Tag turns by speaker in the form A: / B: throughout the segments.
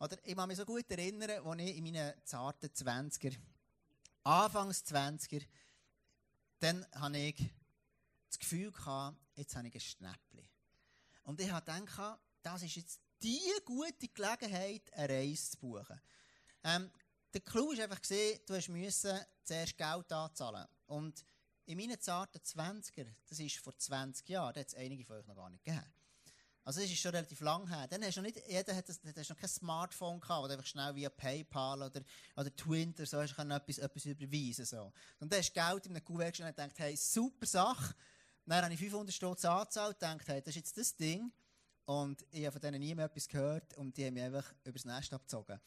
A: Oder ich kann mich so gut erinnern, als ich in meinen zarten 20er, Anfangs 20er, dann hatte ich das Gefühl, gehabt, jetzt habe ich ein Schnäppchen. Und ich habe gedacht, das ist jetzt die gute Gelegenheit, eine Reise zu buchen. Ähm, der Clou war einfach, du musst zuerst Geld anzahlen. Und in meinen zarten 20er, das ist vor 20 Jahren, da hat es einige von euch noch gar nicht gegeben. Also das ist schon relativ lang her. Dann hast du noch nicht, jeder hat, das, hast noch kein Smartphone gehabt, du einfach schnell via PayPal oder, oder Twinter so hast du etwas, etwas überweisen so. Und dann hast du Geld in einem Kuvert und gedacht, hey, super Sache. Dann habe ich 500 Stutz angezahlt und gedacht, hey, das ist jetzt das Ding. Und ich habe von denen nie mehr etwas gehört und die haben mich einfach übers Nest abgezogen.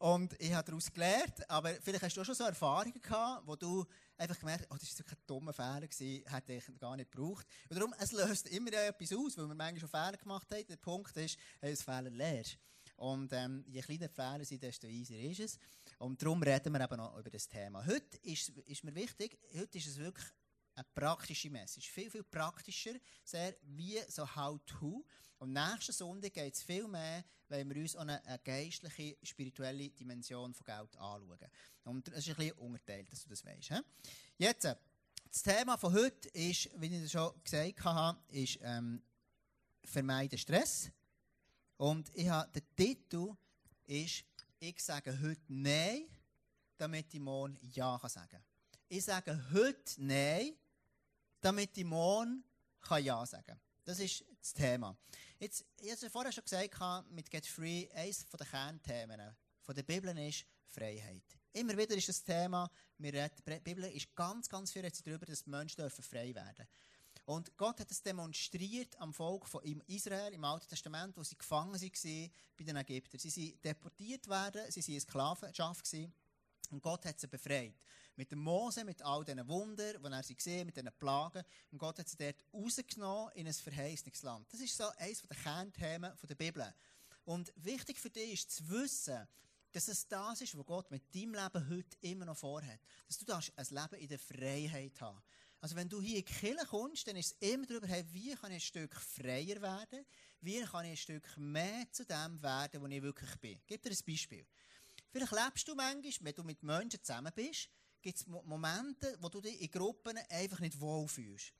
A: Und ich habe daraus gelernt, aber vielleicht hast du auch schon so Erfahrungen gehabt, wo du einfach gemerkt hast, oh, das war wirklich ein dummer Fehler gewesen, hätte ich gar nicht gebraucht. Und darum, es löst immer etwas aus, weil wir manchmal schon Fehler gemacht haben. Der Punkt ist, hey, das Fehler lehrst. Und ähm, je kleiner die Fehler sind, desto easier ist es. Und darum reden wir eben noch über das Thema. Heute ist, ist mir wichtig, heute ist es wirklich eine praktische Message. Viel, viel praktischer, sehr wie so How-To. Und nächsten Sonntag geht es viel mehr, wenn wir uns eine, eine geistliche, spirituelle Dimension von Geld anschauen. Und es ist ein bisschen unterteilt, dass du das weißt. He? Jetzt, äh, das Thema von heute ist, wie ich das schon gesagt habe, ist ähm, Vermeiden Stress. Und ich habe, der Titel ist, ich sage heute Nein, damit ich morgen Ja kann sagen kann. Ich sage heute Nein, damit ich morgen Ja sagen kann. Das ist das Thema. Jetzt, ich habe vorher schon gesagt, mit Get Free, eines der Kernthemen der Bibel ist Freiheit. Immer wieder ist das Thema, wir reden, die Bibel ist ganz, ganz viel darüber, dass Menschen dürfen frei werden dürfen. Und Gott hat es demonstriert am Volk von Israel im Alten Testament, wo sie gefangen waren bei den Ägyptern. Sie sind deportiert worden, sie waren Sklavenschaft und Gott hat sie befreit. Mit dem Mose, mit all diesen Wundern, die er sie gesehen mit diesen Plagen. Und Gott hat sie dort rausgenommen in ein verheißendes Land. Das ist so eines der Kernthemen der Bibel. Und wichtig für dich ist zu wissen, dass es das ist, was Gott mit deinem Leben heute immer noch vorhat. Dass du ein Leben in der Freiheit haben Also wenn du hier in die Kirche kommst, dann ist es immer darüber, hey, wie kann ich ein Stück freier werden? Wie kann ich ein Stück mehr zu dem werden, wo ich wirklich bin? Ich gebe dir ein Beispiel. Vielleicht lebst du manchmal, wenn du mit Menschen zusammen bist, gibt es Momente, wo du dich in Gruppen einfach nicht wohlfühlst.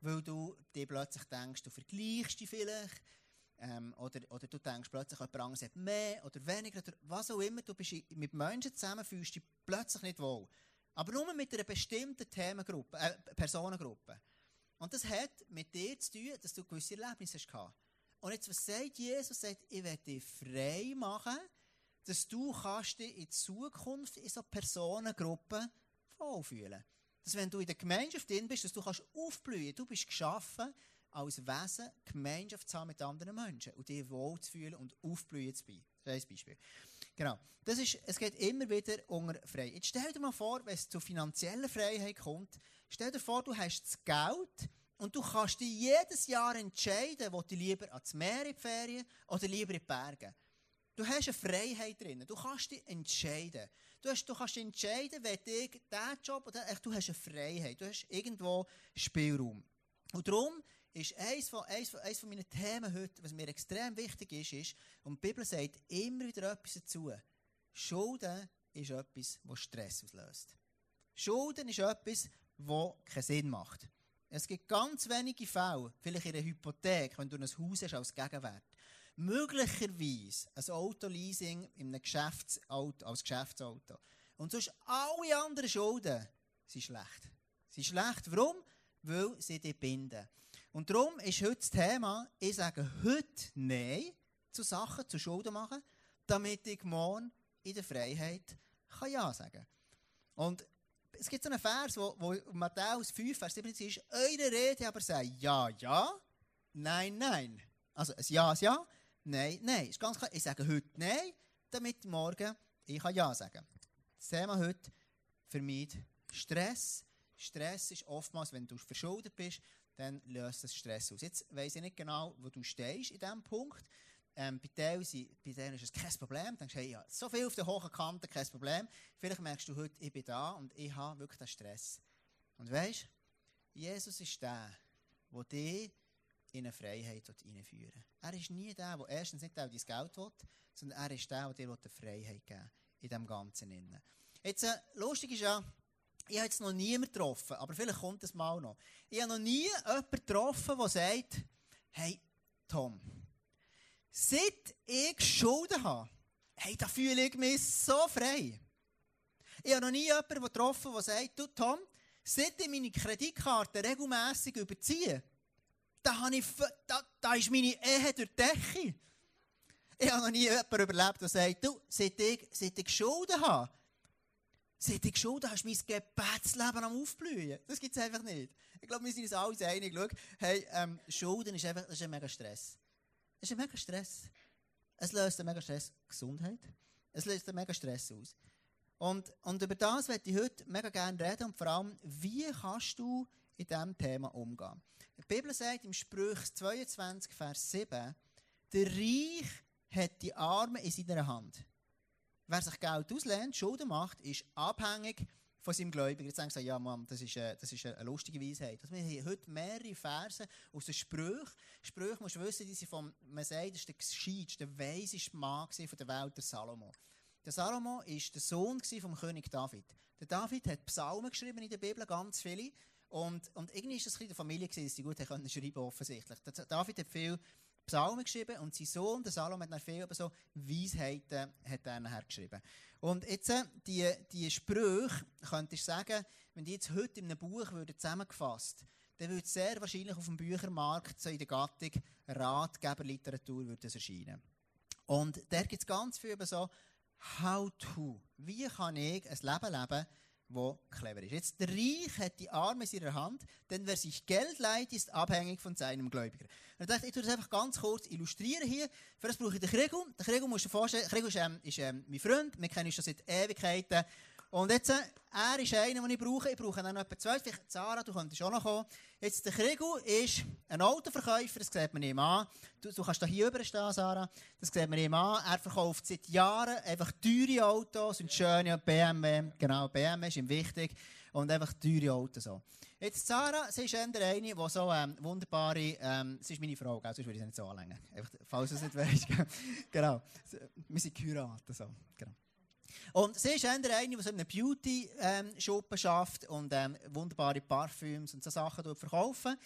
A: Weil du dir plötzlich denkst, du vergleichst dich vielleicht, ähm, oder, oder du denkst plötzlich, jemand anderes hat mehr oder weniger, oder was auch immer. Du bist mit Menschen zusammen, fühlst dich plötzlich nicht wohl. Aber nur mit einer bestimmten Themengruppe, äh, Personengruppe. Und das hat mit dir zu tun, dass du gewisse Erlebnisse hast. Und jetzt, was sagt Jesus? Er sagt, ich werde dich frei machen, dass du dich in Zukunft in so Personengruppen wohlfühlen. Dass wenn du in der Gemeinschaft drin bist, dass du kannst aufblühen. Du bist geschaffen, als Wesen Gemeinschaft zu haben mit anderen Menschen und dich wohlzufühlen und aufblühen zu sein. Das ist ein Beispiel. Genau. Das ist, es geht immer wieder unter Freiheit. Jetzt stell dir mal vor, wenn es zu finanzieller Freiheit kommt, stell dir vor, du hast das Geld und du kannst dich jedes Jahr entscheiden, wo du lieber ans Meer in die Ferien oder lieber in die Berge. Du hast eine Freiheit drin. Du kannst dich entscheiden. Du, hast, du kannst entscheiden, wenn ich diesen Job oder du hast eine Freiheit. Du hast irgendwo Spielraum. Und darum ist eines von, eines, von, eines von meinen Themen heute, was mir extrem wichtig ist, ist, und die Bibel sagt immer wieder etwas dazu. Schulden ist etwas, das Stress auslöst. Schulden ist etwas, das keinen Sinn macht. Es gibt ganz wenige Fälle, vielleicht in einer Hypothek, wenn du ein Haus hast als Gegenwert, möglicherweise ein Autoleasing in einem Geschäftsauto, als Geschäftsauto. Und sonst alle anderen Schulden sind schlecht. Sie sind schlecht. Warum? Weil sie dich binden. Und darum ist heute das Thema, ich sage heute Nein zu Sachen, zu Schulden machen, damit ich morgen in der Freiheit kann Ja sagen Und es gibt so einen Vers, wo, wo Matthäus 5, Vers 17 ist, eure Rede aber sei Ja, Ja, Nein, Nein. Also ein Ja, ein Ja, Nein, nein. Ist ganz. Ich sage heute Nein, damit morgen ich kann Ja sagen. Das Thema heute vermeidet Stress. Stress ist oftmals, wenn du verschuldet bist, dann löst das Stress aus. Jetzt weiss ich nicht genau, wo du stehst in diesem Punkt. Ähm, bei, denen, ist es kein Problem. Dann denkst du, hey, so viel auf der hohen Kante, kein Problem. Vielleicht merkst du heute, ich bin da und ich habe wirklich den Stress. Und weißt Jesus ist der, der dich in eine Freiheit hineinführen will. Er ist nie der, der erstens nicht der, dein Geld will, sondern er ist der, der dir eine Freiheit geben in dem Ganzen. Jetzt, äh, lustig ist ja, ich habe jetzt noch niemanden getroffen, aber vielleicht kommt es mal noch. Ich habe noch nie jemanden getroffen, der sagt, hey, Tom, seit ich Schulden habe, hey, da fühle ich mich so frei. Ich habe noch nie jemanden getroffen, der sagt, du Tom, seit ich meine Kreditkarte regelmässig überziehe, da, ich, da, da ist meine Ehe durch die Decke. Ich habe noch nie jemanden überlebt, der sagt, du, seit ich, seit ich Schulden habe, seit ich Schulden habe, ist mein Gebetsleben am Aufblühen. Das gibt es einfach nicht. Ich glaube, wir sind uns alle einig. Schau, hey, ähm, Schulden ist einfach, das ist ein mega Stress. Das ist ein mega Stress. Es löst einen mega Stress. Gesundheit. Es löst einen mega Stress aus. Und, und über das werde ich heute mega gerne reden und vor allem, wie kannst du in diesem Thema umgehen. Die Bibel sagt im Sprüch 22, Vers 7, der Reich hat die Arme in seiner Hand. Wer sich Geld auslehnt, Schulden macht, ist abhängig von seinem Gläubiger. Jetzt sagen sie, ja Mann, das ist, eine, das ist eine lustige Weisheit. Also wir haben heute mehrere Verse aus den Sprüchen. Sprüche musst du wissen, die sind vom, man sagt, das ist der gescheiteste, der weiseste Mann von der Welt, der Salomo. Der Salomo war der Sohn vom König David. Der David hat Psalmen geschrieben in der Bibel, ganz viele. Und, und irgendwie war das ein bisschen der Familie, dass sie gut können schreiben offensichtlich. David hat viel Psalmen geschrieben und sein Sohn, der Salomo, hat viel über so Weisheiten hat er nachher geschrieben. Und jetzt, äh, die, die Sprüche, könntest du sagen, wenn die jetzt heute in einem Buch würden zusammengefasst dann würde sehr wahrscheinlich auf dem Büchermarkt, so in der Gattung Ratgeberliteratur, erscheinen. Und da gibt es ganz viel über so How to. Wie kann ich ein Leben leben, wo clever ist. Jetzt, der Reich hat die Arme in seiner Hand, denn wer sich Geld leiht, ist abhängig von seinem Gläubiger. Und ich dachte, ich tue das einfach ganz kurz illustrieren hier. Für das brauche ich den Krigo. Der Krigo musst du dir vorstellen, Krigo ist, ähm, ist ähm, mein Freund, wir kennen uns schon seit Ewigkeiten. Und jetzt, er ist einer, den ich brauche. Ich brauche dann noch etwa zwei. Vielleicht Sarah, du könntest auch noch kommen. Jetzt, der Krigo ist ein Autoverkäufer, das sieht man ihm an. Du, du kannst da hier rüber stehen, Sarah. Das sieht man ihm an. Er verkauft seit Jahren einfach teure Autos und schöne BMW. Genau, BMW ist ihm wichtig. Und einfach teure Autos. So. Jetzt, Sarah, sie ist eher eine, die so ähm, wunderbare, ähm, sie ist meine Frau, gell? sonst würde ich sie nicht so anlängen. Einfach, falls du es nicht weißt. genau. Wir sind geheiratet, so. Genau. Und sie ist eher eine, die so einen Beauty-Shop ähm, schafft und ähm, wunderbare Parfüms und so Sachen verkaufen.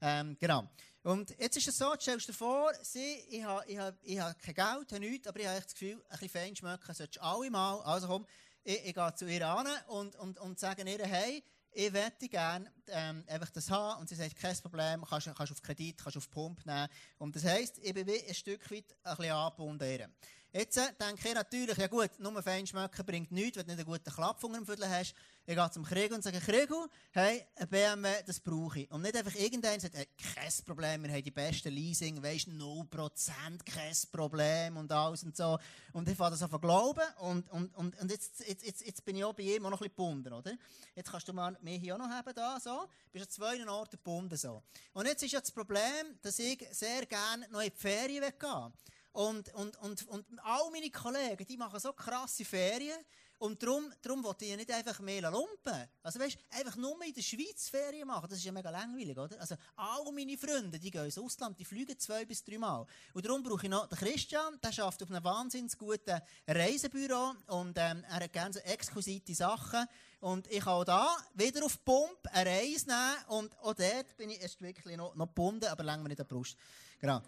A: Ähm, genau. Und jetzt ist es so, stellst du dir vor, sie, ich habe ich ha, ich ha kein Geld, habe nichts, aber ich habe das Gefühl, ein bisschen fein schmecken solltest du alle mal. Also komm, ich, ich gehe zu ihr an und, und, und sage ihr, hey, ich möchte gerne ähm, einfach das haben. Und sie sagt, kein Problem, kannst, kannst auf Kredit, kannst auf Pump nehmen. Und das heisst, ich bin ein Stück weit ein bisschen angebunden. Jetzt denke ich natürlich, ja gut, nur fein schmecken bringt nichts, wenn du nicht einen guten Klapp unter Viertel hast. Ich gehe zum Krieg und sage, Krieg, hey, ein BMW, das brauche ich. Und nicht einfach irgendeiner sagt, hey, kein Problem, wir haben die besten Leasing, weisst, 0%, kein Problem und alles und so. Und ich fange das auf glauben und, und, und, und jetzt, jetzt, jetzt, jetzt bin ich auch bei ihm auch noch ein bisschen gebunden, oder? Jetzt kannst du mal mich hier auch noch haben, da, so. Bist an zwei Orten gebunden, so. Und jetzt ist ja das Problem, dass ich sehr gerne noch in die Ferien gehen und, und, und, und all meine Kollegen, die machen so krasse Ferien. Und darum, darum wollte ich nicht einfach mehr lumpen. Also weißt, einfach nur in der Schweiz Ferien machen, das ist ja mega langweilig, oder? Also all meine Freunde, die gehen ins Ausland, die fliegen zwei bis drei Mal. Und darum brauche ich noch den Christian, der arbeitet auf einem wahnsinnig guten Reisebüro und ähm, er hat gerne so exquisite Sachen. Und ich kann auch da wieder auf Pump eine Reise nehmen und auch dort bin ich erst wirklich noch, noch gebunden, aber länger nicht an der Brust. Genau.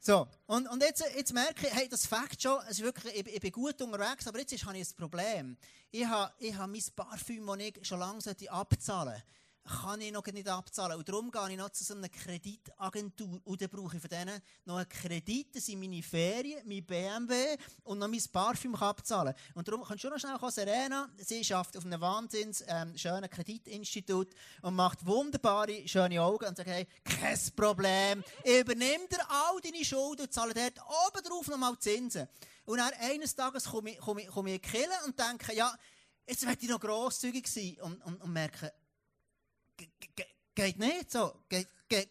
A: So, und, und jetzt, jetzt merke ich, hey, das Fakt schon, es ist wirklich, ich, ich bin gut unterwegs, aber jetzt ist, habe ich ein Problem. Ich habe, ich habe mein Parfüm, das ich schon lange abzahlen sollte kann ich noch nicht abzahlen. Und darum gehe ich noch zu so einer Kreditagentur. Und dann brauche ich von denen noch einen Kredit, dass ich meine Ferien, mein BMW und noch mein Parfüm abzahlen. Und darum kannst du noch schnell kommen, Serena. Sie arbeitet auf einem wahnsinns ähm, schönen Kreditinstitut und macht wunderbare, schöne Augen und sagt, hey, kein Problem. Übernimm dir all deine Schulden und zahle dort oben drauf nochmal Zinsen. Und dann eines Tages komme ich, komme ich, komme ich in die und denke, ja, jetzt werde ich noch grosszügig sein und, und, und merke, geht nicht so. Geht, geht,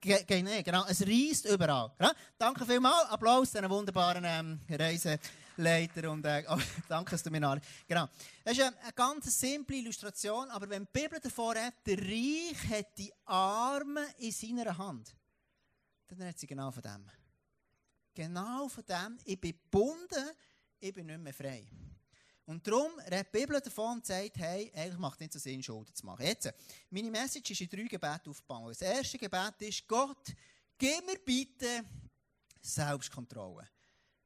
A: geht, nicht, genau. Es reist überall. Genau? Danke vielmals. Applaus diesen wunderbaren ähm, Reiseleiter und äh, oh, danke, dass du mir alle. Genau. Das ist eine, eine ganz simple Illustration, aber wenn die Bibel davor hat, der Reich hat die Arme in seiner Hand. dann redet sie genau von dem. Genau von dem, ich bin gebunden, ich bin nicht mehr frei. Und darum redet die Bibel davon und sagt, hey, eigentlich macht es nicht so Sinn, Schulden zu machen. Jetzt, meine Message ist in drei Gebeten aufgebaut. Das erste Gebet ist, Gott, gib mir bitte Selbstkontrolle.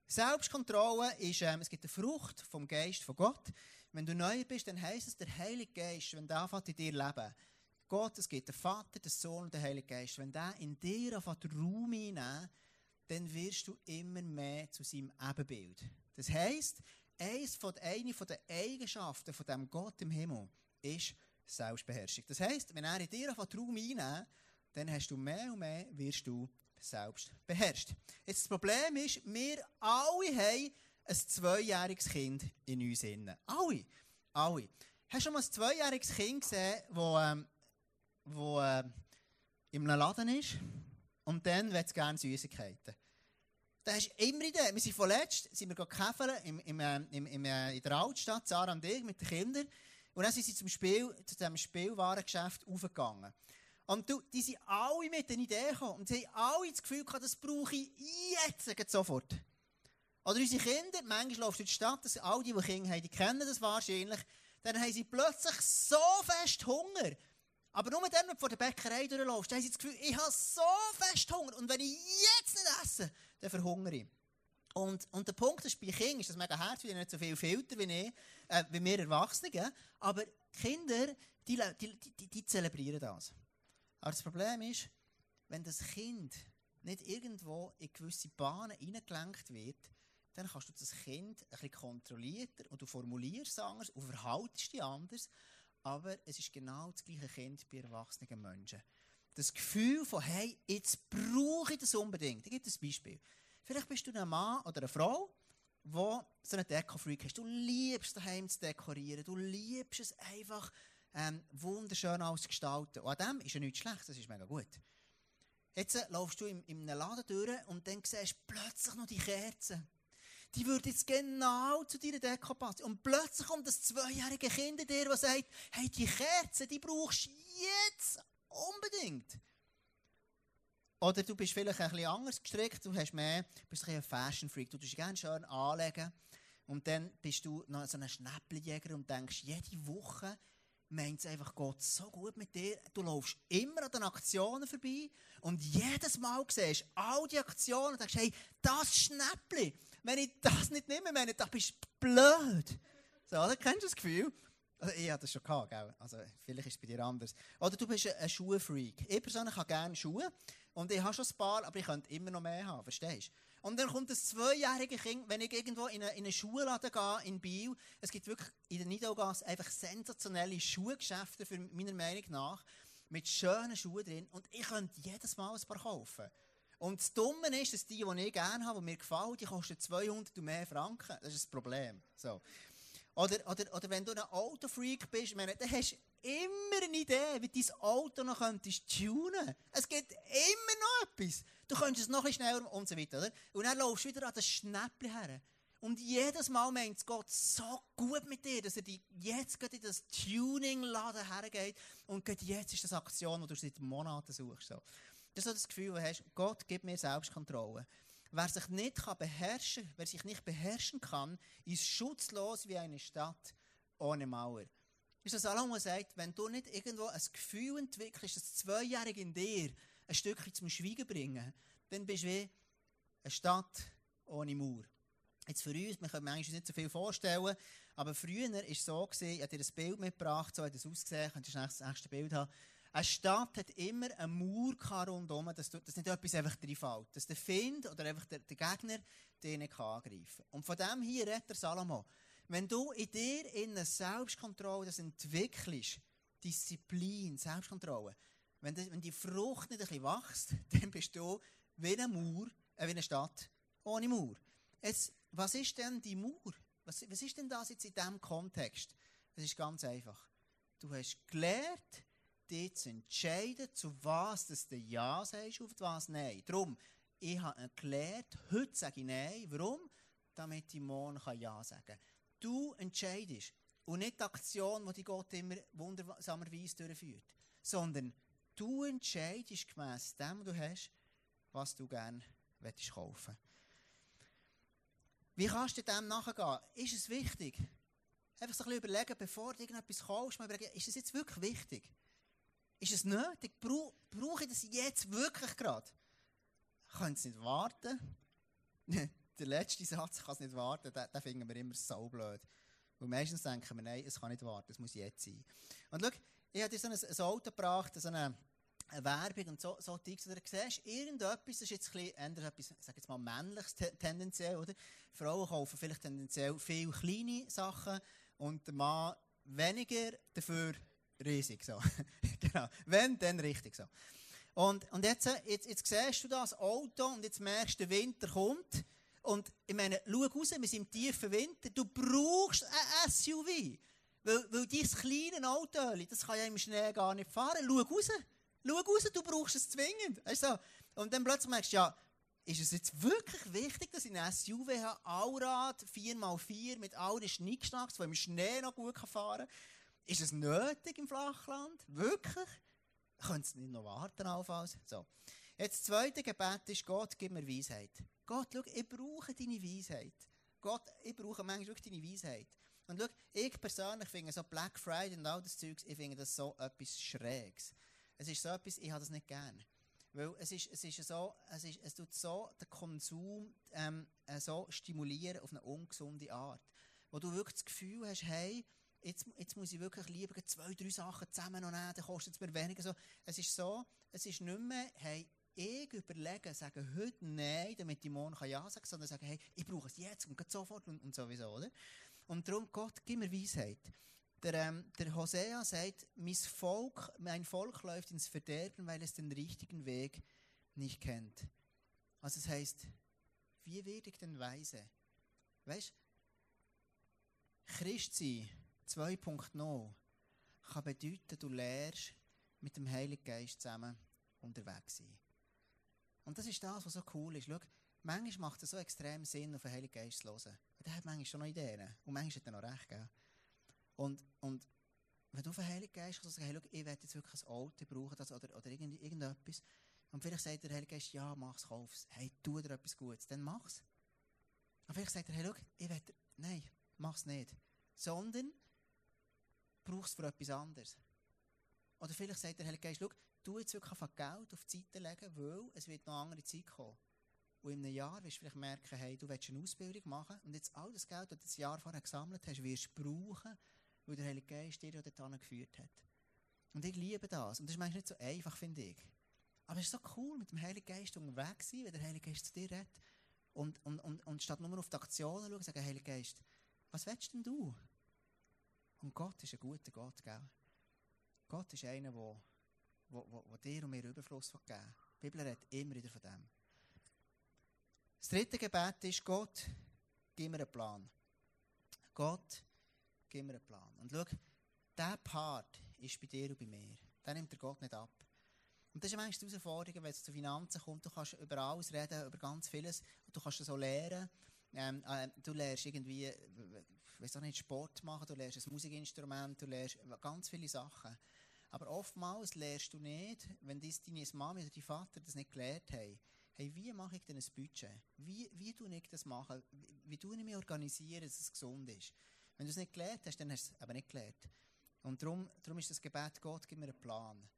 A: Selbstkontrolle ist, ähm, es gibt eine Frucht vom Geist von Gott. Wenn du neu bist, dann heisst es, der Heilige Geist, wenn der anfängt in dir leben, Gott, es gibt den Vater, den Sohn und den Heiligen Geist, wenn der in dir anfängt Raum einnehmen, dann wirst du immer mehr zu seinem Ebenbild. Das heisst, eins von, eine von den Eigenschaften von dem Gott im Himmel ist Selbstbeherrschung. Das heisst, wenn er in dir anfängt Raum einnehmen, dann hast du mehr und mehr, wirst du selbst beherrscht. Jetzt das Problem ist, wir alle haben ein zweijähriges Kind in uns innen. Alle. Alle. Hast du schon mal ein zweijähriges Kind gesehen, das ähm, wo, äh, in einem Laden ist und dann will es gerne Süßigkeiten? Da hast du immer Idee. Wir sind vorletzt sind wir gekäfern im, im, äh, im, im, äh, in der Altstadt, Sarah und ich, mit den Kindern. Und dann sind sie zum Spiel, zu diesem Spielwarengeschäft aufgegangen. Und du, die sind alle mit den Ideen gekommen. Und sie haben alle das Gefühl gehabt, das brauche ich jetzt sofort. Oder unsere Kinder, manchmal läufst du in die Stadt, dass all die, die Kinder haben, die kennen das wahrscheinlich, dann haben sie plötzlich so fest Hunger. Aber nur dann, wenn du vor der Bäckerei durchläufst, dann haben sie das Gefühl, ich habe so fest Hunger. Und wenn ich jetzt nicht esse, dann verhungere ich. Und, und der Punkt ist, bei Kindern ist das mega hart, weil nicht so viel Filter wie, ich, äh, wie wir Erwachsene. Aber Kinder, die, die, die, die zelebrieren das. Aber das Problem ist, wenn das Kind nicht irgendwo in gewisse Bahnen hineingelenkt wird, dann kannst du das Kind ein bisschen kontrollierter und du formulierst anders und verhaltest dich anders. Aber es ist genau das gleiche Kind bei erwachsenen Menschen. Das Gefühl von, hey, jetzt brauche ich das unbedingt. Ich gebe ein Beispiel. Vielleicht bist du ein Mann oder eine Frau, wo so einen Deko-Freak hast. Du liebst daheim zu dekorieren. Du liebst es einfach, ähm, wunderschön alles gestalten. Und an dem ist ja nichts schlecht, das ist mega gut. Jetzt äh, laufst du in, in einem Laden durch und dann siehst du plötzlich noch die Kerzen. Die würde jetzt genau zu deiner Deko passen. Und plötzlich kommt das zweijährige Kind in dir, das sagt, hey, die Kerzen, die brauchst du jetzt unbedingt. Oder du bist vielleicht ein bisschen anders gestrickt, du hast mehr, bist ein, ein Fashion Freak, du tust gerne schön anlegen. Und dann bist du noch so ein Schnäppeljäger und denkst, jede Woche meint es einfach Gott so gut mit dir. Du laufst immer an den Aktionen vorbei und jedes Mal siehst all die Aktionen und denkst, hey, das Schnäppli, wenn ich das nicht nehme, meine, da bist du blöd. So, oder? Kennst du das Gefühl? Also, ich hatte das schon gehabt, gell? Also, vielleicht ist es bei dir anders. Oder du bist ein Schuhfreak. Ich persönlich habe gerne Schuhe. Und ich habe schon ein paar, aber ich könnte immer noch mehr haben, verstehst du? Und dann kommt das zweijährige Kind, wenn ich irgendwo in eine, in eine Schuhladen gehe, in Biel, es gibt wirklich in der Nidaugasse einfach sensationelle Schuhgeschäfte, für meiner Meinung nach, mit schönen Schuhen drin. Und ich könnte jedes Mal ein paar kaufen. Und das Dumme ist, dass die, die ich gerne habe, die mir gefallen, die kosten 200 und mehr Franken. Das ist das Problem. So. Oder, oder, oder wenn du ein Autofreak bist, meine, dann hast du immer eine Idee, wie dein Auto noch könntest tunen. Es gibt immer noch etwas. Du könntest es noch ein schneller und so weiter, oder? Und dann laufst du wieder an das Schnäppchen her. Und jedes Mal meint es Gott so gut mit dir, dass er dich jetzt in das Tuning-Laden hergeht und jetzt ist das Aktion, die du seit Monaten suchst. So. Das ist so das Gefühl, das du hast, Gott gibt mir Selbstkontrolle. Wer sich nicht kann beherrschen wer sich nicht beherrschen kann, ist schutzlos wie eine Stadt ohne Mauer. Ist das Salomo sagt, wenn du nicht irgendwo ein Gefühl entwickelst, das Zweijährige in dir ein Stückchen zum Schweigen bringen, dann bist du wie eine Stadt ohne Mauer. Jetzt für uns, wir können eigentlich nicht so viel vorstellen, aber früher war es so, ich habe dir ein Bild mitgebracht, so hat es ausgesehen, könntest du das nächste Bild haben. Eine Stadt hat immer eine Mauer rundherum, dass, dass nicht etwas einfach reinfällt. Dass der Find oder einfach der, der Gegner den nicht angreifen kann. Und von dem hier redet der Salomo. Wenn du in dir in Selbstkontrolle das entwickelst, Disziplin, Selbstkontrolle, wenn, das, wenn die Frucht nicht ein bisschen wächst, dann bist du wie eine Mauer, äh, wie eine Stadt ohne Mauer. Jetzt, was ist denn die Mauer? Was, was ist denn das jetzt in diesem Kontext? Das ist ganz einfach. Du hast gelernt, dich zu entscheiden, zu was du Ja sagst, auf was Nein. Darum, ich habe gelernt, heute sage ich Nein. Warum? Damit ich morgen Ja sagen kann. Du entscheidest. Und nicht die Aktion, die Gott immer wundersamerweise durchführt. Sondern du entscheidest gemäss dem, was du hast, was du gerne kaufen Wie kannst du dem nachgehen? Ist es wichtig? Einfach so ein bisschen überlegen, bevor du irgendetwas kaufst, ist es jetzt wirklich wichtig? Ist es nötig? Brauche ich das jetzt wirklich gerade? Können es nicht warten? Der letzte Satz kann es nicht warten, den, den finden wir immer so blöd. Und meistens denken wir, nein, es kann nicht warten, es muss jetzt sein. Und schau, ich habe dir so ein, ein Auto gebracht, so eine, eine Werbung und so, so Dinge, oder du siehst, irgendetwas, ist jetzt ein etwas, sag jetzt mal, männliches tendenziell, oder? Frauen kaufen vielleicht tendenziell viele kleine Sachen und der Mann weniger, dafür riesig, so. genau. Wenn, dann richtig so. Und, und jetzt, jetzt, jetzt siehst du das Auto und jetzt merkst du, der Winter kommt. Und ich meine, schau raus, wir sind im tiefen Winter, du brauchst ein SUV. Weil, weil dieses kleine Auto, das kann ja im Schnee gar nicht fahren. Schau raus. Schau raus, du brauchst es zwingend. Du? Und dann plötzlich merkst du, ja, ist es jetzt wirklich wichtig, dass ich ein SUV habe, Allrad, 4x4, mit allen Schnickschnacks, die im Schnee noch gut fahren kann? Ist es nötig im Flachland? Wirklich? Könnt es nicht noch warten, allenfalls? So. Jetzt das zweite Gebet ist, Gott, gib mir Weisheit. Gott, schau, ich brauche deine Weisheit. Gott, ich brauche manchmal wirklich deine Weisheit. Und schau, ich persönlich finde so Black Friday und all das Zeugs, ich finde das so etwas Schräges. Es ist so etwas, ich habe das nicht gern. Weil es ist, es ist so, es, ist, es tut so den Konsum ähm, äh, so stimulieren auf eine ungesunde Art. Wo du wirklich das Gefühl hast, hey, jetzt, jetzt muss ich wirklich lieber zwei, drei Sachen zusammen noch nehmen, dann kostet es mir weniger. So. Es ist so, es ist nicht mehr, hey, ich überlege, sage heute Nein, damit ich morgen Ja sagen sondern sagen, hey, ich brauche es jetzt und sofort und, und sowieso, oder? Und darum, Gott, gib mir Weisheit. Der, ähm, der Hosea sagt, mein Volk, mein Volk läuft ins Verderben, weil es den richtigen Weg nicht kennt. Also es heißt, wie werde ich denn weise? Weißt Christ sein, 2.0, kann bedeuten, du lernst mit dem Heiligen Geist zusammen unterwegs sein. Und das ist das, was so cool ist. Schau, manchmal macht es so extrem Sinn, auf den Heiligen Geist zu hören. Der hat manchmal schon noch Ideen. Und manchmal hat er noch recht, gell? Und, und wenn du auf den Heiligen Geist kannst, sagen, hey, schau, ich werde jetzt wirklich ein Auto brauchen das, oder, oder irgend, irgendetwas. Und vielleicht sagt der Heilige Geist, ja, mach's, kauf's. Hey, tu dir etwas Gutes. Dann mach's. Und vielleicht sagt er, hey, schau, ich werde, nein, mach's nicht. Sondern, brauchst für etwas anderes. Oder vielleicht sagt der Heilige Geist, schau, du jetzt wirklich Geld auf die Seite legen, weil es wird noch eine andere Zeit kommen. Und in einem Jahr wirst du vielleicht merken, hey, du willst eine Ausbildung machen und jetzt all das Geld, das du das Jahr vorher gesammelt hast, wirst du brauchen, weil der Heilige Geist dir dorthin geführt hat. Und ich liebe das. Und das ist manchmal nicht so einfach, finde ich. Aber es ist so cool, mit dem Heiligen Geist unterwegs zu sein, wenn der Heilige Geist zu dir redet. Und, und, und, und statt nur auf die Aktionen schauen, sagen, Heiliger Geist, was willst denn du? Und Gott ist ein guter Gott, gell? Gott ist einer, der wo, wo, wo dir und mir Überfluss geben will. Die Bibel redet immer wieder von dem. Das dritte Gebet ist, Gott, gib mir einen Plan. Gott, gib mir einen Plan. Und schau, dieser Part ist bei dir und bei mir. Den nimmt der Gott nicht ab. Und das ist manchmal die Herausforderung, wenn es zu Finanzen kommt. Du kannst über alles reden, über ganz vieles. Du kannst es so lernen. Ähm, äh, du lernst irgendwie, weiß auch nicht, Sport machen, du lernst ein Musikinstrument, du lernst ganz viele Sachen. Aber oftmals lernst du nicht, wenn dies deine Mama oder dein Vater das nicht gelernt haben, hey, wie mache ich denn ein Budget? Wie, wie tue ich das machen? Wie, wie tue ich mich organisieren, dass es gesund ist? Wenn du es nicht gelernt hast, dann hast du es aber nicht gelernt. Und darum, darum ist das Gebet, Gott, gib mir einen Plan.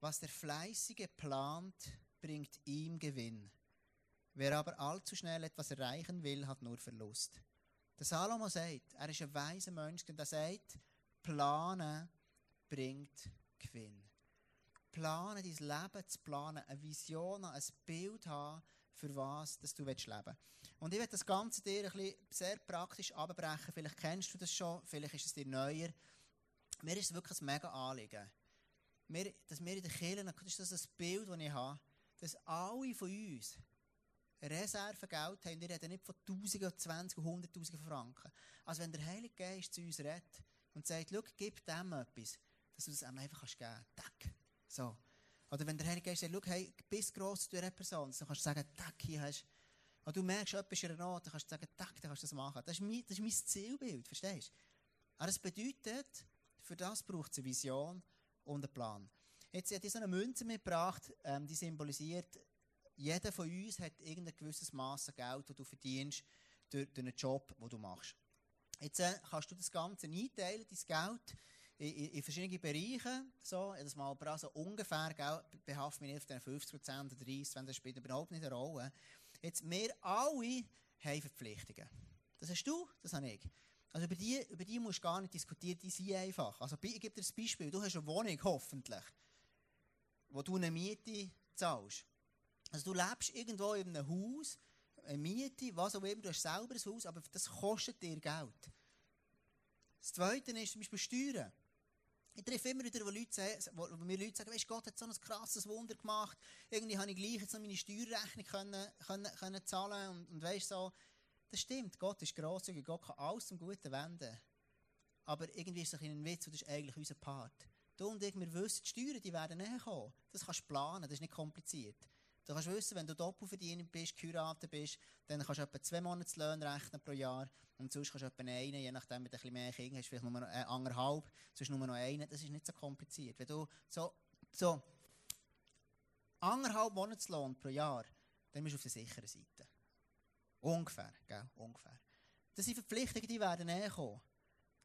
A: Was der Fleißige plant, bringt ihm Gewinn. Wer aber allzu schnell etwas erreichen will, hat nur Verlust. Der Salomo sagt, er ist ein weiser Mensch, der sagt, planen bringt Gewinn. Planen, dein Leben zu planen, eine Vision ein Bild haben, für was dass du leben willst. Und ich werde das Ganze dir ein bisschen sehr praktisch abbrechen. Vielleicht kennst du das schon, vielleicht ist es dir neuer. Mir ist es wirklich ein mega Anliegen. Wir, dass wir in der Kirche, das ist das Bild, das ich habe, dass alle von uns Reservegeld haben. Wir reden nicht von Tausenden, Zwanzig, Hunderttausenden Franken. Also wenn der Heilige Geist zu uns redet und sagt, schau, gib dem etwas, dass du das einem einfach geben kannst. So. Oder wenn der Heilige Geist sagt, schau, hey, bist gross zu einer Person, dann kannst du sagen, tack, hier hast du. Und du merkst, jemand ist in einer Not, dann kannst du sagen, tack, dann kannst du das machen. Das ist mein, das ist mein Zielbild, verstehst du? Aber das bedeutet, für das braucht es eine Vision und einen Plan. Jetzt hat ich so eine Münze mitgebracht, ähm, die symbolisiert Jeder von uns hat irgendein gewisses Maß an Geld, das du verdienst durch, durch einen Job, den du machst. Jetzt äh, kannst du das Ganze einteilen, dein Geld, in, in, in verschiedene Bereiche. So, das mal also ungefähr, gell, behaftet mich nicht auf den 50% oder 30%, das spielt überhaupt nicht eine Rolle. Jetzt, wir alle haben Verpflichtungen. Das hast du, das habe ich. Also über die, über die musst du gar nicht diskutieren, die sind einfach. Also ich gebe dir ein Beispiel. Du hast eine Wohnung, hoffentlich, wo du eine Miete zahlst. Also du lebst irgendwo in einem Haus, eine Miete, was auch immer, du hast selber ein Haus, aber das kostet dir Geld. Das Zweite ist zum Beispiel Steuern. Ich treffe immer wieder, wo, Leute, wo, mir Leute sagen, weißt, Gott hat so ein krasses Wunder gemacht. Irgendwie habe ich gleich jetzt noch meine Steuerrechnung können, können, können zahlen und, und weißt so, das stimmt, Gott ist grosszügig, Gott kann alles zum Guten wenden. Aber irgendwie ist es ein Witz das ist eigentlich unser Part. Du und ich, wir wissen, die Steuern die werden näher kommen. Das kannst du planen, das ist nicht kompliziert. Du kannst wissen, wenn du Doppelverdiener bist, geheiratet bist, dann kannst du etwa zwei Monatslöhne rechnen pro Jahr. Und sonst kannst du etwa einen, je nachdem, du ein bisschen mehr Kinder hast, vielleicht nur noch äh, anderthalb, sonst nur noch einen. Das ist nicht so kompliziert. Wenn du so, so anderthalb Monatslohn pro Jahr, dann bist du auf der sicheren Seite. Ungefähr, gell? Ungefähr. Das sind Verpflichtungen, die werden eh kommen.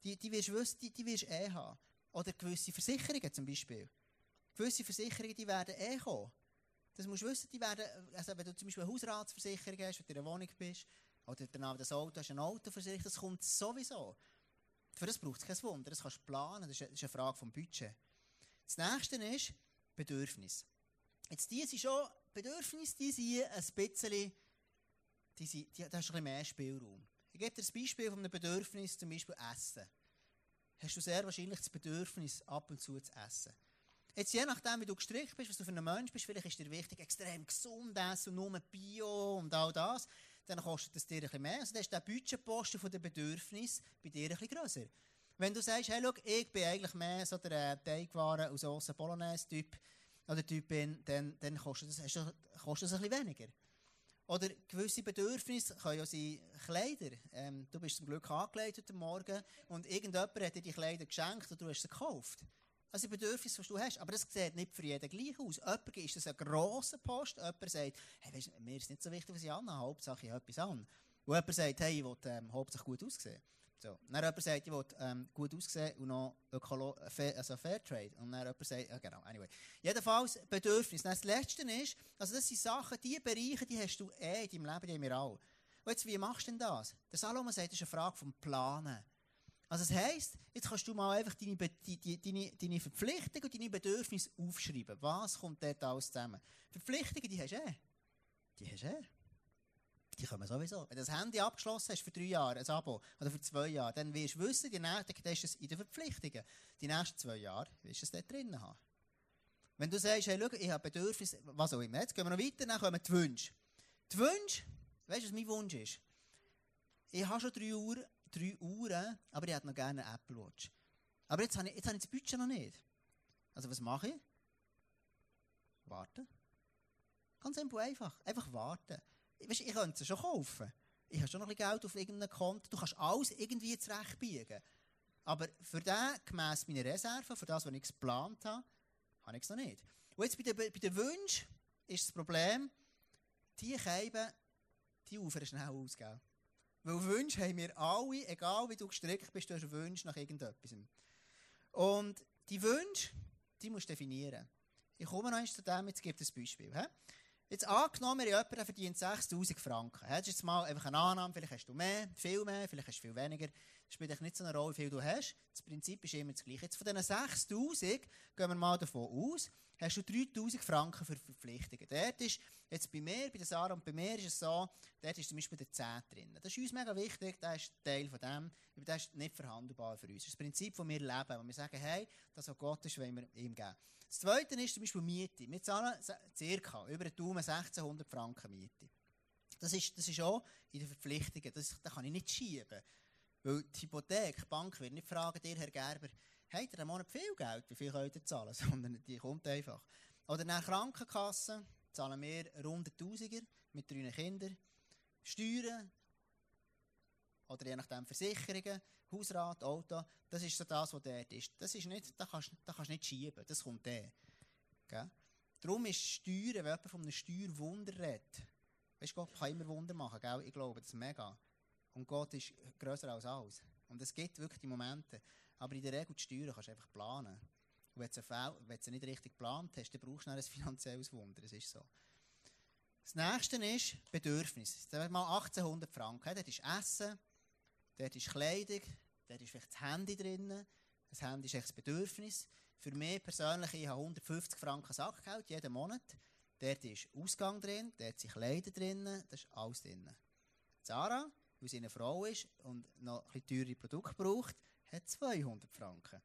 A: Die, die wirst du wissen, die, die wirst eh haben. Oder gewisse Versicherungen zum Beispiel. Gewisse Versicherungen, die werden eh kommen. Das musst du wissen, die werden, also wenn du zum Beispiel eine Hausratsversicherung hast, wenn du in einer Wohnung bist, oder danach das Auto hast, eine Autoversicherung, das kommt sowieso. Für das braucht es kein Wunder, das kannst du planen, das ist eine Frage vom Budget. Das nächste ist Bedürfnis. Jetzt, die sind schon, Bedürfnisse, die sind ein bisschen die, sind, die, da hast du ein bisschen mehr Spielraum. Ich gebe dir ein Beispiel von einem Bedürfnis, zum Beispiel Essen. Hast du sehr wahrscheinlich das Bedürfnis, ab und zu zu essen. Jetzt, je nachdem, wie du gestrickt bist, was du für ein Mensch bist, vielleicht ist dir wichtig, extrem gesund essen und nur Bio und all das, dann kostet es dir ein bisschen mehr. Also, dann ist der Budgetposten von den Bedürfnissen bei dir ein bisschen grösser. Wenn du sagst, hey, schau, ich bin eigentlich mehr so der äh, Teigwaren aus Soße Bolognese-Typ, oder Typ bin, dann, dann kostet es, kostet ein bisschen weniger. Oder gewisse Bedürfnisse können ja sein Kleider. Ähm, du bist zum Glück angelegt heute Morgen und irgendjemand hat dir die Kleider geschenkt und du hast sie gekauft. Also Bedürfnisse, die du hast. Aber das sieht nicht für jeden gleich aus. Jemand ist das ein grosser Post, jemand sagt, hey, weißt, mir ist nicht so wichtig, was ich anhabe, Hauptsache ich habe etwas an. Und jemand sagt, hey, ich will ähm, hauptsächlich gut aussehen. So. Dann jemand sagt, ich will ähm, gut aussehen und noch Ökolo fair, also Fairtrade. Und dann jemand sagt, ja genau, anyway. Jedenfalls Bedürfnis. Dann das Letzte ist, also das sind Sachen, die Bereiche, die hast du eh in deinem Leben, die haben wir alle. Und jetzt, wie machst du denn das? Der Salomon sagt, das ist eine Frage vom Planen. Also das heisst, jetzt kannst du mal einfach deine, deine, deine Verpflichtungen und deine Bedürfnisse aufschreiben. Was kommt dort alles zusammen? Verpflichtungen, die hast du eh. Die hast du eh. Die kommen sowieso. Wenn du das Handy abgeschlossen hast für drei Jahre, ein Abo, oder für zwei Jahre, dann wirst du wissen, die nächsten, das ist es in den Verpflichtungen. Die nächsten zwei Jahre wirst du es dort drin haben. Wenn du sagst, hey, schau, ich habe Bedürfnisse, was auch immer, jetzt gehen wir noch weiter, dann kommen die Wünsche. Die Wünsche, weißt du, was mein Wunsch ist? Ich habe schon drei Uhr, drei Uhren, aber ich hätte noch gerne eine Apple Watch. Aber jetzt habe ich, jetzt habe ich das Budget noch nicht. Also was mache ich? Warten. Ganz simpel einfach. Einfach warten weißt, ich könnte sie schon kaufen. Ich habe schon noch ein bisschen Geld auf irgendeinem Konto. Du kannst alles irgendwie zurechtbiegen. Aber für den, gemäss meiner Reserve, für das, was ich geplant habe, habe ich es noch nicht. Und jetzt bei den, bei den Wünschen ist das Problem, die Käben, die ufern schnell aus, gell? Weil Wünsche haben wir alle, egal wie du gestrickt bist, du hast Wünsche nach irgendetwas. Und die Wünsche, die musst du definieren. Ich komme noch einmal zu dem, jetzt gibt es ein Beispiel. Jetzt angenommen, jemand verdient 6000 Franken. Das ist jetzt mal einfach eine Annahme, vielleicht hast du mehr, viel mehr, vielleicht hast du viel weniger. Das spielt nicht so eine Rolle, wie viel du hast. Das Prinzip ist immer das gleiche. Jetzt von diesen 6000 gehen wir mal davon aus, hast du 3000 Franken für Verpflichtungen. Dort ist, jetzt bei mir, bei der Sarah und bei mir ist es so, dort ist zum Beispiel der 10 drin. Das ist uns mega wichtig, das ist Teil von dem, aber das ist nicht verhandelbar für uns. Das ist das Prinzip, das wir leben, wo wir sagen, hey, das, was Gott ist, wollen wir ihm geben. Das Zweite ist zum Beispiel Miete. Wir zahlen circa über einen Daumen 1600 Franken Miete. Das ist, das ist auch in den Verpflichtungen, das, das kann ich nicht schieben. Weil die Hypothek, die Bank wird nicht fragen, dir, Herr Gerber, habt ihr einen Monat viel Geld, wie viel könnt ihr zahlen? Sondern die kommt einfach. Oder nach Krankenkasse zahlen wir rund 1000er mit drei Kindern. Steuern, oder je nachdem Versicherungen, Hausrat, Auto, das ist so das, was dort ist. Das ist nicht, da kannst, du nicht schieben, das kommt der. Darum ist Steuern, wenn jemand von einem Steuerwunder redet, weißt, Gott kann immer Wunder machen, gell? ich glaube, das ist mega. Und Gott ist grösser als alles. Und es gibt wirklich die Momente. Aber in der Regel, die Steuern kannst du einfach planen. Und wenn du sie, nicht richtig geplant hast, dann brauchst du ein finanzielles Wunder. Das ist so. Das nächste ist Bedürfnis. Da mal 1800 Franken. Dort ist Essen, dort ist Kleidung, dort ist vielleicht das Handy drin. Das Handy ist echt das Bedürfnis. Für mich persönlich, ich habe 150 Franken Sackgeld jeden Monat. Dort ist Ausgang drin, dort sind Kleider drin, das ist alles drin. Sarah, weil sie eine Frau ist und noch ein bisschen teure Produkte braucht, hat 200 Franken.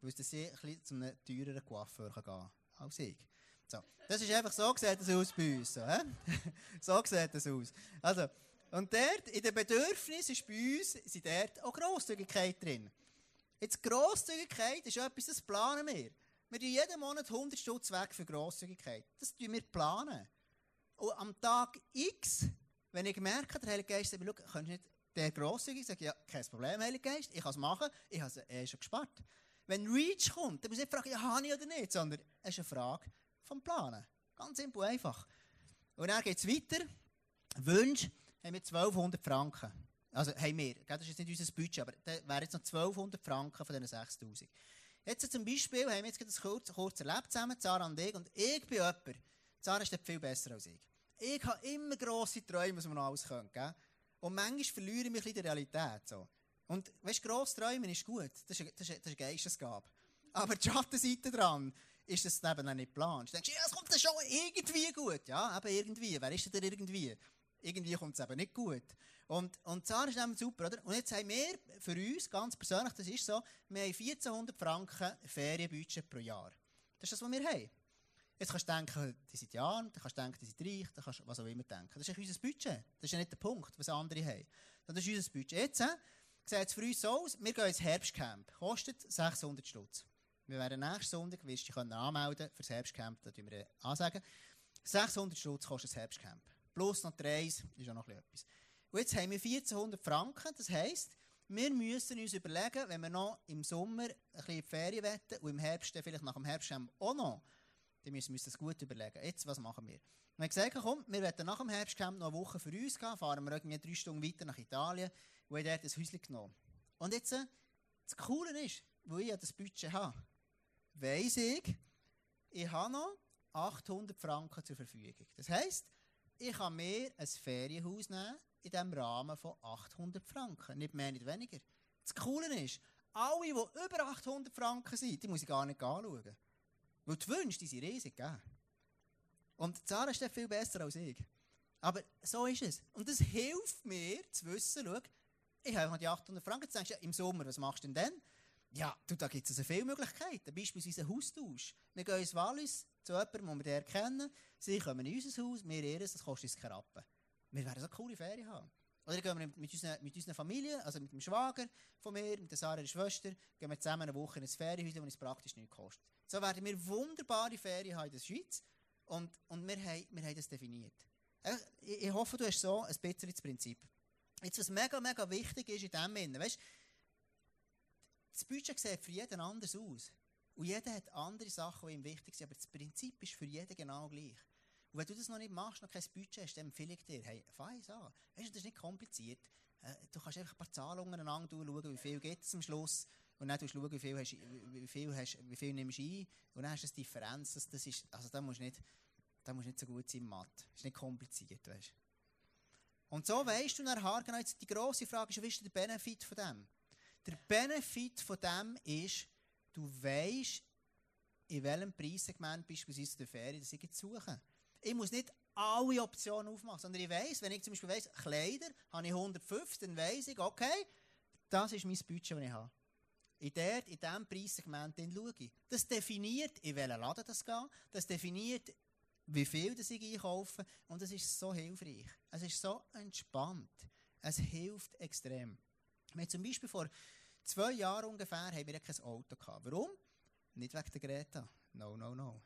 A: Weil sie ein bisschen zu einem teureren Coiffeur gehen kann als ich. So. Das ist einfach so sieht das aus bei uns. So, so sieht das aus. Also, und dort, in den Bedürfnissen ist bei uns sind dort auch Grosszügigkeit drin. Jetzt Grosszügigkeit ist etwas, das planen wir. Wir tun jeden Monat 100 Stutz weg für Grosszügigkeit. Das tun wir planen. Und am Tag X, wenn ich merke, der Heilige Geist sagt, schau, kannst du nicht der grosszügig sagen, ja, kein Problem, Heilige Geist, ich kann es machen, ich habe es eh schon gespart. Wenn Reach kommt, dann muss ich nicht fragen, ja, habe ich oder nicht, sondern es ist eine Frage vom Planen. Ganz simpel, einfach. Und dann geht es weiter. Wunsch haben wir 1200 Franken. Also haben wir, das ist jetzt nicht unser Budget, aber da wären jetzt noch 1200 Franken von diesen 6000. Jetzt zum Beispiel haben wir jetzt das kurz, kurz erlebt zusammen, Sarah und ich, und ich bin jemand, Sarah ist viel besser als ich. Ich habe immer grosse Träume, was man noch alles können, gell? Und manchmal verliere ich mich in der Realität. So. Und weißt du, grosse Träume ist gut, das ist, das ist, das ist eine Geistesgabe. Aber die Schattenseite dran ist, dass du eben nicht planst. Du denkst, ja, es kommt dann schon irgendwie gut. Ja, eben irgendwie. Wer ist denn irgendwie? Irgendwie kommt es eben nicht gut. Und, und Zahlen ist eben super, oder? Und jetzt haben wir für uns, ganz persönlich, das ist so, wir haben 1400 Franken Ferienbudget pro Jahr. Das ist das, was wir haben. Jetzt kannst du denken, die sind ja, dann kannst du denken, die sind reich, dann kannst du was auch immer denken. Das ist unser Budget. Das ist ja nicht der Punkt, was andere haben. Das ist unser Budget. Jetzt äh, sieht es für uns so aus, wir gehen ins Herbstcamp. Kostet 600 Stutz. Wir werden nächsten Sonntag, wirst du dich anmelden für das Herbstcamp, da wir ansagen. 600 Stutz kostet das Herbstcamp. Plus noch 3 ist auch noch etwas. Und jetzt haben wir 1400 Franken. Das heisst, wir müssen uns überlegen, wenn wir noch im Sommer ein bisschen in die Ferien wetten und im Herbst, vielleicht nach dem Herbst auch noch, dann müssen wir uns das gut überlegen. Jetzt, was machen wir? Wir haben gesagt, komm, wir werden nach dem Herbstcamp noch eine Woche für uns gehen, fahren wir irgendwie drei Stunden weiter nach Italien und haben dort ein Häuschen genommen. Und jetzt, äh, das Coole ist, wo ich das Budget habe, weiss ich, ich habe noch 800 Franken zur Verfügung. Das heisst, ich kann mir ein Ferienhaus nehmen, in diesem Rahmen von 800 Franken. Nicht mehr, nicht weniger. Das Coole ist, alle, die über 800 Franken sind, die muss ich gar nicht anschauen. Weil die Wünsche, die sind riesig, gell? Und Zahlen ist viel besser als ich. Aber so ist es. Und das hilft mir zu wissen, schau, ich habe noch die 800 Franken. Jetzt denkst du, im Sommer, was machst du denn dann? Ja, du, da gibt es also viele Möglichkeiten. Beispielsweise einen Haustausch. Wir gehen ins Wallis zu jemandem, den wir kennen. Sie kommen in unser Haus, wir ihres, das kostet uns keine Rappen. Wir werden so coole Ferien haben. Oder gehen wir mit, unseren, mit unserer Familie, also mit dem Schwager von mir, mit der Sarah, der Schwester, gehen wir zusammen eine Woche in ein Ferienhaus, das uns praktisch nichts kostet. So werden wir wunderbare Ferien haben in der Schweiz und, und wir, haben, wir haben das definiert. Ich, ich hoffe, du hast so ein bisschen das Prinzip. Jetzt, was mega, mega wichtig ist in dem Sinne, weißt, das Budget sieht für jeden anders aus. Und jeder hat andere Sachen, die ihm wichtig sind, aber das Prinzip ist für jeden genau gleich. Und wenn du das noch nicht machst, noch kein Budget hast, dann empfehle ich dir, hey, fang es an. Weißt du, das ist nicht kompliziert. Äh, du kannst einfach ein paar Zahlen untereinander schauen, wie viel gibt es am Schluss. Und dann schauen, wie viel, hast, wie, viel hast, wie viel nimmst du ein. Und dann hast du eine Differenz. Das, das ist, also da musst du nicht, da musst nicht so gut sein im Mathe. Das ist nicht kompliziert, weißt Und so weißt du nachher genau, jetzt die grosse Frage ist, was ist der Benefit von dem? Der Benefit von dem ist, du weißt, in welchem Preissegment beispielsweise der Ferien das ich suche. Ich muss nicht alle Optionen aufmachen, sondern ich weiss, wenn ich zum Beispiel weiss, Kleider habe ich 150, dann weiss ich, okay, das ist mein Budget, das ich habe. In, der, in diesem Preissegment schaue. Das definiert, in welchen Laden das geht. Das definiert, wie viel das ich einkaufe. Und das ist so hilfreich. Es ist so entspannt. Es hilft extrem. Wir zum Beispiel vor zwei Jahren ungefähr haben wir kein Auto gehabt. Warum? Nicht wegen der Greta. No, no, no.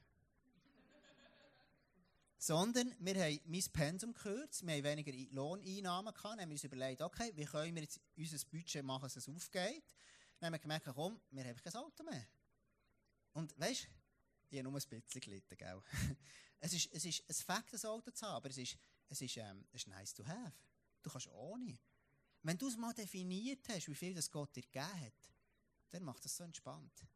A: Sondern wir haben mein Pensum gekürzt, wir haben weniger Lohneinnahmen gehabt, haben uns überlegt, okay, wie können wir jetzt unser Budget machen, dass es aufgeht. Dann haben wir gemerkt, komm, wir haben kein Auto mehr. Und weißt Ich habe nur ein bisschen gelitten, gell? es ist, es ist, es fängt das Auto zu haben, aber es ist, es ist, ähm, es ist nice to have. Du kannst ohne. Wenn du es mal definiert hast, wie viel das Gott dir gegeben hat, dann macht das so entspannt.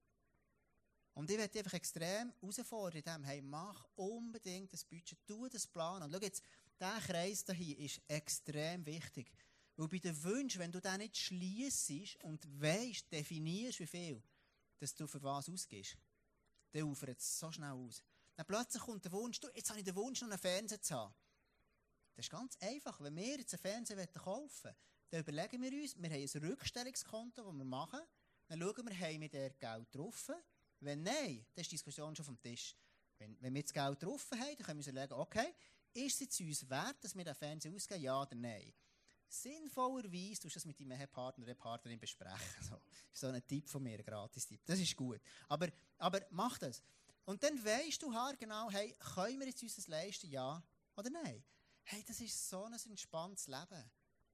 A: Und ich werde einfach extrem herausfordern, dem, hey, mach unbedingt das Budget, tu das Plan. Und schau jetzt, dieser Kreis hier ist extrem wichtig. Weil bei den Wünschen, wenn du den nicht schließt und weißt, definierst, wie viel, dass du für was ausgibst, dann ufert es so schnell aus. Dann plötzlich kommt der Wunsch, du, jetzt habe ich den Wunsch, noch einen Fernseher zu haben. Das ist ganz einfach. Wenn wir jetzt einen Fernseher kaufen wollen, dann überlegen wir uns, wir haben ein Rückstellungskonto, das wir machen. Dann schauen wir, haben wir dort Geld drauf? Wenn nein, dann ist die Diskussion schon vom Tisch. Wenn, wenn wir jetzt Geld drauf haben, dann können wir uns überlegen, okay, ist es uns wert, dass wir den Fernseher ausgeben, ja oder nein? Sinnvollerweise tust du das mit deinem Partner oder Partnerin besprechen. So. Das so ein Tipp von mir, ein Gratis-Tipp. Das ist gut. Aber, aber mach das. Und dann weißt du genau, hey, können wir jetzt uns das leisten, ja oder nein? Hey, das ist so ein entspanntes Leben.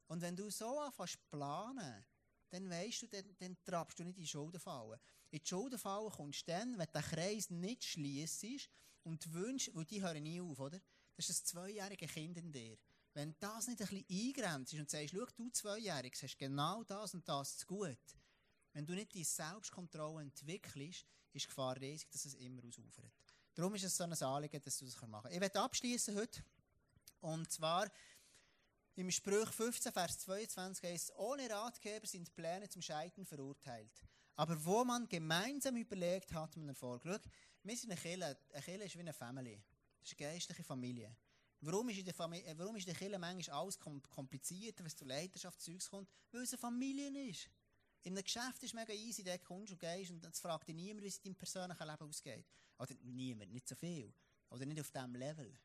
A: Und wenn du so anfängst planen, dann weißt du, dann, dann trappst du nicht in die Schuldenfalle. In die Schuldenfalle kommst du dann, wenn der Kreis nicht schliessest und die Wünsche, weil die hören nie auf, oder? Das ist ein zweijähriges Kind in dir. Wenn das nicht ein bisschen eingrenzt und sagst, schau, du Zweijähriges hast genau das und das zu gut. Wenn du nicht die Selbstkontrolle entwickelst, ist die Gefahr riesig, dass es immer ausufert. Darum ist es so ein Anliegen, dass du das machen kannst. Ich werde abschließen heute. Und zwar im Sprüch 15, Vers 22 heißt ohne Ratgeber sind Pläne zum Scheitern verurteilt. Aber wo man gemeinsam überlegt, hat man Erfolg. Schau, wir sind eine Kirche. Eine Kirche ist wie eine Family. Das ist eine geistliche Familie. Warum ist in der, Familie, äh, warum ist der Kirche manchmal alles komplizierter, wenn es zu Leiterschaftszeugs kommt? Weil es eine Familie ist. In einem Geschäft ist es mega easy, der kommst und gehst und dann fragt dich niemand, wie es in deinem persönlichen Leben ausgeht. Oder niemand, nicht so viel. Oder nicht auf diesem Level.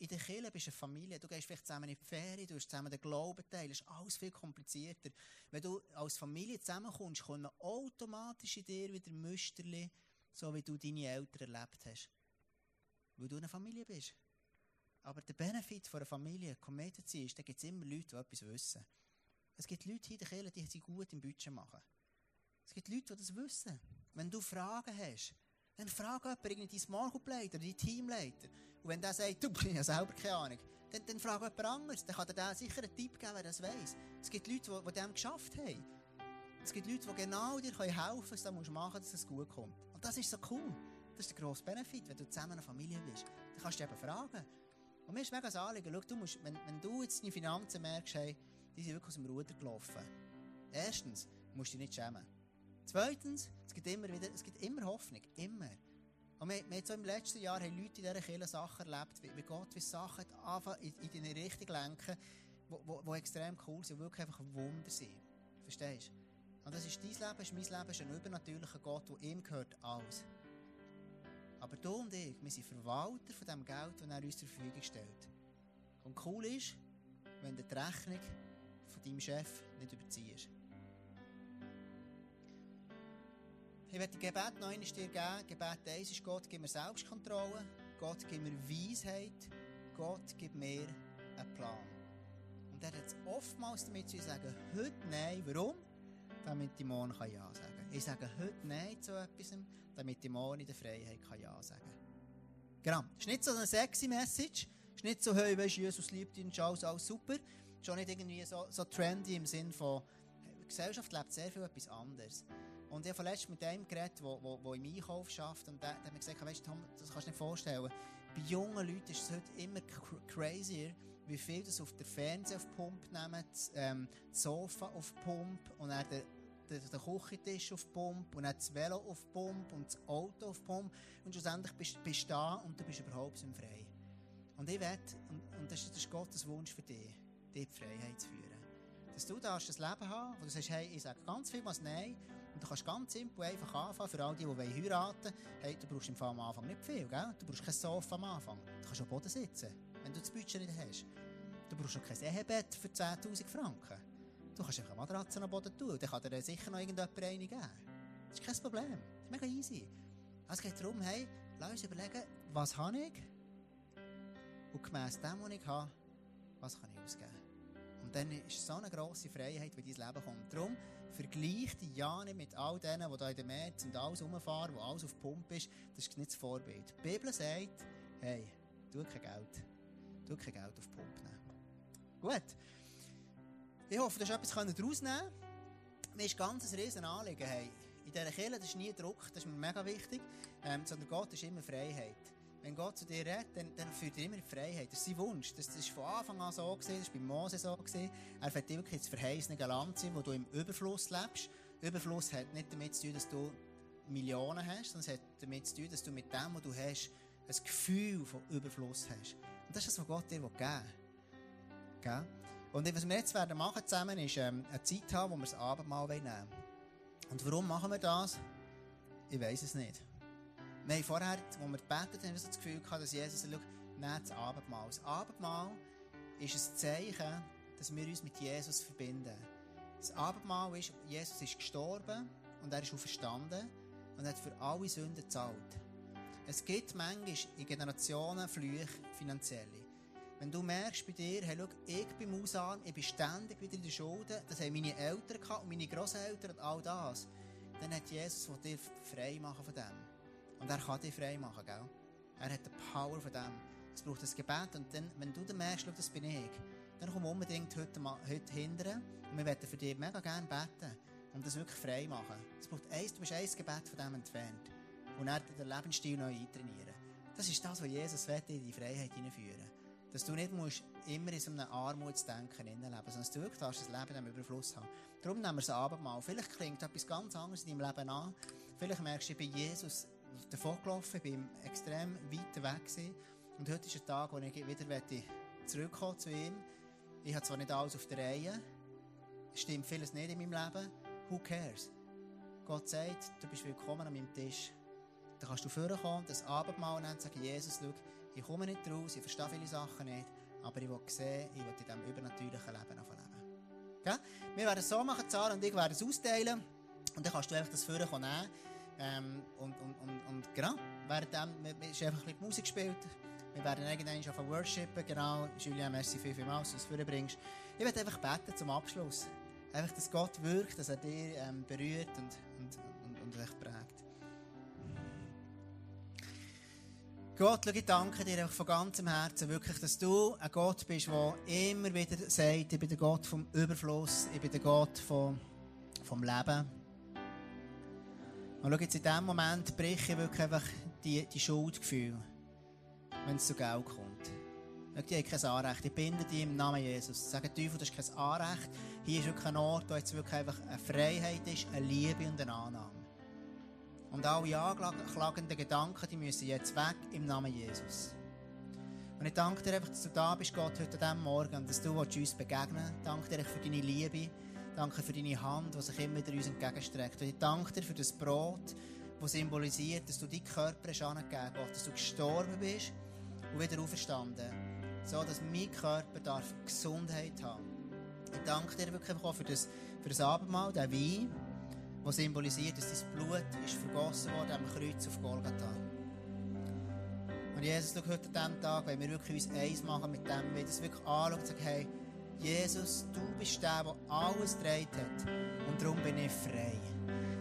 A: In der Kirche bist du eine Familie. Du gehst vielleicht zusammen in die Ferien, du hast zusammen den Glauben teilen. Das ist alles viel komplizierter. Wenn du als Familie zusammenkommst, kommen automatisch in dir wieder Müsterli, so wie du deine Eltern erlebt hast. Weil du eine Familie bist. Aber der Benefit von einer Familie, Committed zu sein, ist, da gibt es immer Leute, die etwas wissen. Es gibt Leute in der Kirche, die sich gut im Budget machen. Es gibt Leute, die das wissen. Wenn du Fragen hast, dann frag jemanden, irgendwie deinen Small Group Leiter, deinen Teamleiter. Und wenn der sagt, du, ich habe selber keine Ahnung, dann, dann frag jemand anderes. Dann kann dir sicher einen Tipp geben, wer das weiss. Es gibt Leute, die, die dem geschafft haben. Es gibt Leute, die genau dir helfen können, was du machen musst, dass es gut kommt. Und das ist so cool. Das ist der grosse Benefit, wenn du zusammen eine Familie bist. Dann kannst du eben fragen. Und mir ist mega das Anliegen, schau, du musst, wenn, wenn du jetzt deine Finanzen merkst, hey, die sind wirklich aus dem Ruder gelaufen. Erstens, musst du dich nicht schämen. Zweitens, es gibt immer wieder, es gibt immer Hoffnung. Immer. Und wir, wir so im letzten Jahr haben Leute in dieser Kirche Sachen erlebt, wie, wie Gott wie Sachen anfangen in, in deine Richtung lenken, wo, wo, wo extrem cool sind, wirklich einfach ein Wunder sind. Verstehst du? Und das ist dein Leben, ist mein Leben, ist ein übernatürlicher Gott, der ihm gehört alles. Aber du und ich, wir sind Verwalter von dem Geld, das er uns zur Verfügung stellt. Und cool ist, wenn du die Rechnung von deinem Chef nicht überziehst. Ich werde Gebet noch einmal dir geben. Gebet 1 ist Gott, gib mir Selbstkontrolle. Gott, gib mir Weisheit. Gott, gib mir einen Plan. Und er hat es oftmals damit zu sagen, heute nein. Warum? Damit ich morgen Ja sagen kann. Ich sage heute Nein zu etwas, damit ich morgen in der Freiheit kann Ja sagen kann. Genau. Es ist nicht so eine sexy Message. Es ist nicht so, hey, weißt Jesus liebt ihn, schau, alles super. Es ist schon nicht irgendwie so, so trendy im Sinn von, die Gesellschaft lebt sehr viel etwas anderes. Und ich habe letztens mit einem geredet, der, der, der im Einkauf schafft, und der, der hat mir gesagt, weißt Tom, das kannst du nicht vorstellen. Bei jungen Leuten ist es heute immer crazier, wie viel das auf der Fernseher auf Pump nehmen, das, ähm, das Sofa auf Pump und dann der, der Küchentisch auf Pump und dann das Velo auf Pump und das Auto auf Pump und schlussendlich bist, du da und du bist überhaupt im Frei. Und ich werde, und, und das, ist, das ist Gottes Wunsch für dich, dir die Freiheit zu führen. Dass du darfst das Leben haben, wo du sagst, hey, ich sage ganz viel was Nein und du kannst ganz simpel einfach anfangen, für all die, die heiraten wollen, hey, du brauchst im Fall am Anfang nicht viel, gell? Du brauchst kein Sofa am Anfang. Du kannst am Boden sitzen, wenn du das Budget nicht hast. Du brauchst auch kein Ehebett für 10'000 Franken. Du kannst einfach eine Matratze am Boden tun, dann kann dir sicher noch irgendjemand eine geben. Das ist kein Problem. Das ist mega easy. Es geht darum, hey, lass uns überlegen, was habe ich? Und gemäss dem, was ich habe, was kann ich ausgeben? Und dann ist so eine grosse Freiheit, wie dein Leben kommt. Darum Vergleich nicht mit all denen, die da in den März und alles rumfahren, wo alles auf Pump ist. Das ist nicht das Vorbild. Die Bibel sagt, hey, tu kein Geld. Tu kein Geld auf Pump nehmen. Gut. Ich hoffe, du hast etwas daraus nehmen Mir ist ganz ein riesen Anliegen. Hey, in dieser Kirche, ist nie Druck, das ist mir mega wichtig, ähm, sondern Gott ist immer Freiheit. Wenn Gott zu dir redet, dann, dann führt er immer Freiheit. Das ist sein Wunsch. Das, ist von Anfang an so gewesen, das war bei Mose so gewesen. Er will wirklich ins verheißene Land sein, wo du im Überfluss lebst. Überfluss hat nicht damit zu tun, dass du Millionen hast, sondern es hat damit zu tun, dass du mit dem, was du hast, ein Gefühl von Überfluss hast. Und das ist das, was Gott dir geben will. Gell? Und was wir jetzt werden machen zusammen, ist ähm, eine Zeit haben, wo wir das Abendmahl nehmen wollen. Und warum machen wir das? Ich weiß es nicht. Wir haben vorher, als wir gebetet haben, das Gefühl gehabt, dass Jesus sagt, nehmt das Abendmahl. Das Abendmahl ist ein Zeichen, dass wir uns mit Jesus verbinden. Das Abendmahl ist, Jesus ist gestorben und er ist auferstanden und hat für alle Sünden gezahlt. Es gibt manchmal in Generationen Flüche finanzielle. Wenn du merkst bei dir, hey, schau, ich bin ausarm, ich bin ständig wieder in der Schulden, das haben meine Eltern gehabt und meine Großeltern und all das, dann hat Jesus dir frei machen von dem. Und er kann dich frei machen, gell? Er hat die Power von dem. Es braucht ein Gebet und dann, wenn du dann merkst, schau, das bin ich, dann komm unbedingt heute, heute hindern und wir werden für dich mega gerne beten und das wirklich frei machen. Es braucht eins, du bist ein Gebet von dem entfernt und er den Lebensstil neu eintrainieren. Das ist das, was Jesus will, in die Freiheit hineinführen dass du nicht musst immer in so einem Armutsdenken leben sondern dass du wirklich das Leben im Überfluss haben. Darum nehmen wir es Abendmahl. Vielleicht klingt etwas ganz anderes in deinem Leben an. Vielleicht merkst du, ich bin Jesus davon gelaufen, ich bin extrem weit weg gewesen. Und heute ist ein Tag, wo ich wieder zurückkommen zu ihm. Ich habe zwar nicht alles auf der Reihe, stimmt vieles nicht in meinem Leben. Who cares? Gott sagt, du bist willkommen an meinem Tisch. Dann kannst du vorkommen, das Abendmahl nennen und sagen, Jesus, schau, ich komme nicht raus, ich verstehe viele Sachen nicht, aber ich will sehen, ich will in diesem übernatürlichen Leben leben. Okay? Wir werden es so machen, Zara und ich werden es austeilen und dann kannst du einfach das Führen nehmen ähm, und, und, und, und genau, währenddem ist einfach ein bisschen Musik gespielt. Wir werden irgendwann auf worshipen, genau. Julia, merci viel, vielmals, dass du es bringst. Ich werde einfach beten zum Abschluss. Einfach, dass Gott wirkt, dass er dich ähm, berührt und, und, und, und dich prägt. Gott, ich danke dir von ganzem Herzen wirklich, dass du ein Gott bist, der immer wieder sagt, ich bin der Gott vom Überfluss, ich bin der Gott vom, vom Leben. Und schau, jetzt in diesem Moment breche ich wirklich einfach die, die Schuldgefühle, wenn es zu Geld kommt. Schau, die haben kein Anrecht. Ich binde die im Namen Jesus. Sagen Teufel, das ist kein Anrecht. Hier ist wirklich ein Ort, wo jetzt wirklich einfach eine Freiheit ist, eine Liebe und eine Annahme. Und alle anklagenden Gedanken, die müssen jetzt weg im Namen Jesus. Und ich danke dir einfach, dass du da bist, Gott, heute an diesem Morgen, und dass du uns begegnen willst. Danke dir für deine Liebe. Danke für deine Hand, die sich immer wieder uns entgegenstreckt. Und ich danke dir für das Brot, das symbolisiert, dass du deinen Körper hast angegeben Gott, dass du gestorben bist und wieder auferstanden. So, dass mein Körper darf Gesundheit haben. Ich danke dir wirklich auch für das, für das Abendmahl, den Wein, was symbolisiert, dass dein Blut ist vergossen wurde am Kreuz auf Golgatha. Und Jesus, schau heute an diesem Tag, wenn wir wirklich uns eins machen mit dem, wir das wirklich anschauen und sagen, hey, Jesus, du bist der, der alles gedreht hat. Und darum bin ich frei.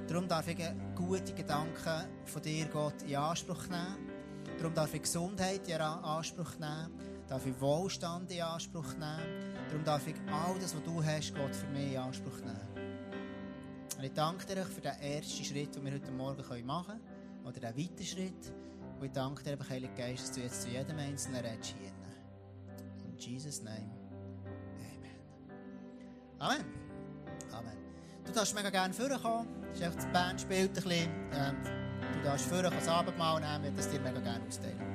A: Darum darf ich gute Gedanken von dir, Gott, in Anspruch nehmen. Darum darf ich Gesundheit in Anspruch nehmen. Darf ich Wohlstand in Anspruch nehmen. Darum darf ich all das, was du hast, Gott, für mich in Anspruch nehmen. Und ich danke dir für den ersten Schritt, den wir heute Morgen machen können. Oder den weiteren Schritt. Und ich danke dir, Heilige Geist, dass du jetzt zu jedem Einzelnen redest. In Jesus' Name. Amen. Amen. Amen. Du darfst mega gerne vorkommen. Das ist einfach, die Band spielt ein bisschen. Ähm, du darfst vorkommen, das Abendmahl nehmen. Wir das dir mega gerne austeilen.